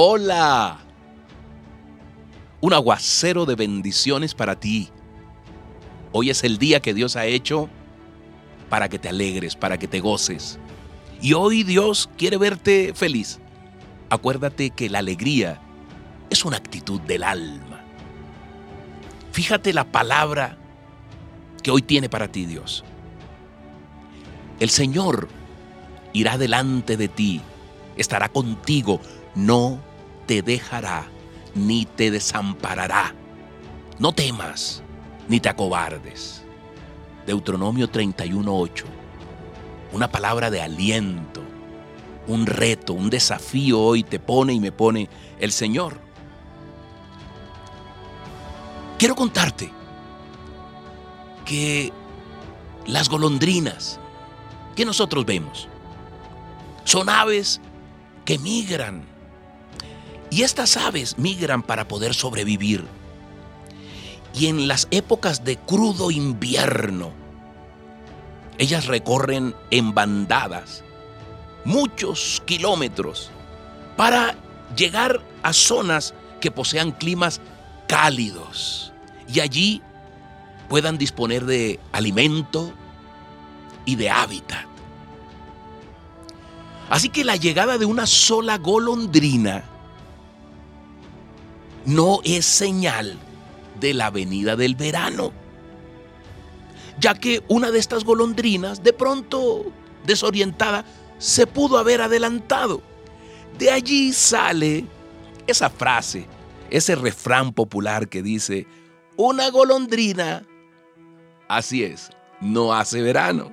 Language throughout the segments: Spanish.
Hola. Un aguacero de bendiciones para ti. Hoy es el día que Dios ha hecho para que te alegres, para que te goces. Y hoy Dios quiere verte feliz. Acuérdate que la alegría es una actitud del alma. Fíjate la palabra que hoy tiene para ti Dios. El Señor irá delante de ti, estará contigo, no te dejará ni te desamparará. No temas ni te acobardes. Deuteronomio 31:8. Una palabra de aliento, un reto, un desafío hoy te pone y me pone el Señor. Quiero contarte que las golondrinas que nosotros vemos son aves que migran y estas aves migran para poder sobrevivir. Y en las épocas de crudo invierno, ellas recorren en bandadas muchos kilómetros para llegar a zonas que posean climas cálidos y allí puedan disponer de alimento y de hábitat. Así que la llegada de una sola golondrina no es señal de la venida del verano, ya que una de estas golondrinas, de pronto desorientada, se pudo haber adelantado. De allí sale esa frase, ese refrán popular que dice, una golondrina, así es, no hace verano.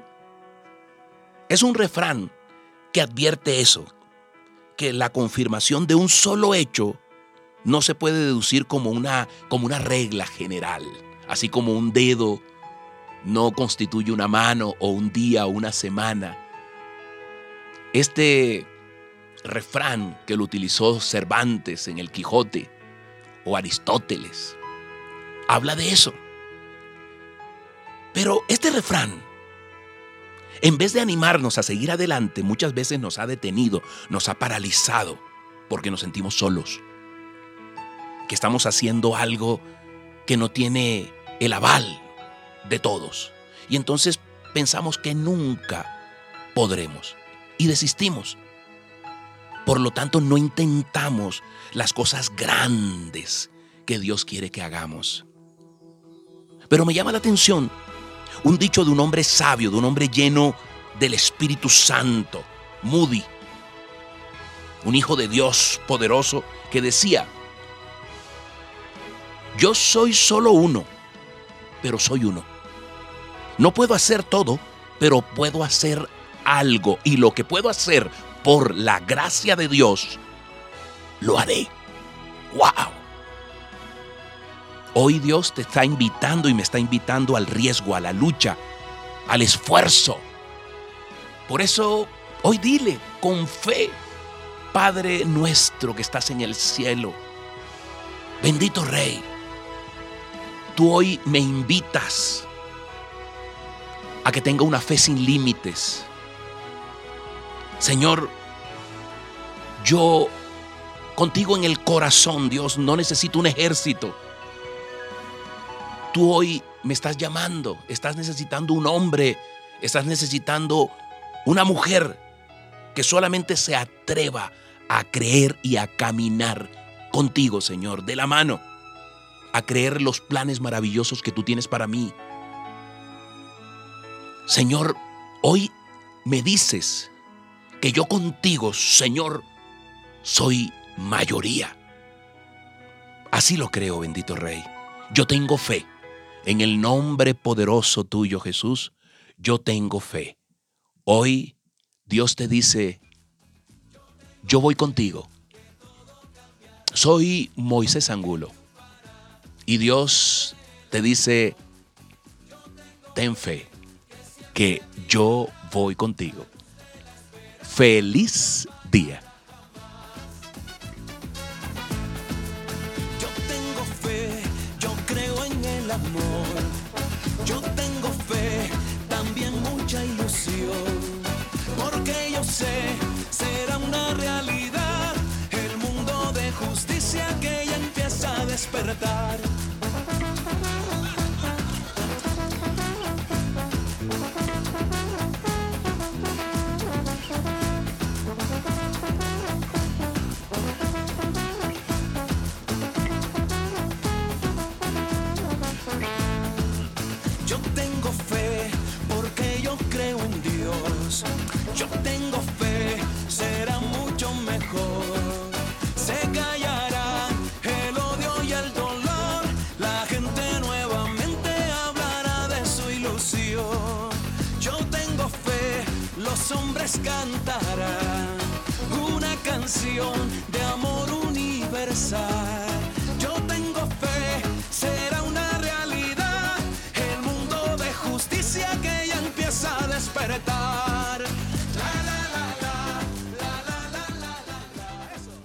Es un refrán que advierte eso, que la confirmación de un solo hecho no se puede deducir como una, como una regla general, así como un dedo no constituye una mano o un día o una semana. Este refrán que lo utilizó Cervantes en el Quijote o Aristóteles habla de eso. Pero este refrán, en vez de animarnos a seguir adelante, muchas veces nos ha detenido, nos ha paralizado, porque nos sentimos solos que estamos haciendo algo que no tiene el aval de todos. Y entonces pensamos que nunca podremos y desistimos. Por lo tanto, no intentamos las cosas grandes que Dios quiere que hagamos. Pero me llama la atención un dicho de un hombre sabio, de un hombre lleno del Espíritu Santo, Moody, un hijo de Dios poderoso, que decía, yo soy solo uno, pero soy uno. No puedo hacer todo, pero puedo hacer algo. Y lo que puedo hacer por la gracia de Dios, lo haré. ¡Wow! Hoy Dios te está invitando y me está invitando al riesgo, a la lucha, al esfuerzo. Por eso, hoy dile con fe, Padre nuestro que estás en el cielo, bendito Rey Tú hoy me invitas a que tenga una fe sin límites. Señor, yo contigo en el corazón, Dios, no necesito un ejército. Tú hoy me estás llamando, estás necesitando un hombre, estás necesitando una mujer que solamente se atreva a creer y a caminar contigo, Señor, de la mano a creer los planes maravillosos que tú tienes para mí. Señor, hoy me dices que yo contigo, Señor, soy mayoría. Así lo creo, bendito Rey. Yo tengo fe. En el nombre poderoso tuyo, Jesús, yo tengo fe. Hoy Dios te dice, yo voy contigo. Soy Moisés Angulo y Dios te dice, ten fe, que yo voy contigo. Feliz día. tratar. Los hombres cantarán una canción de amor universal.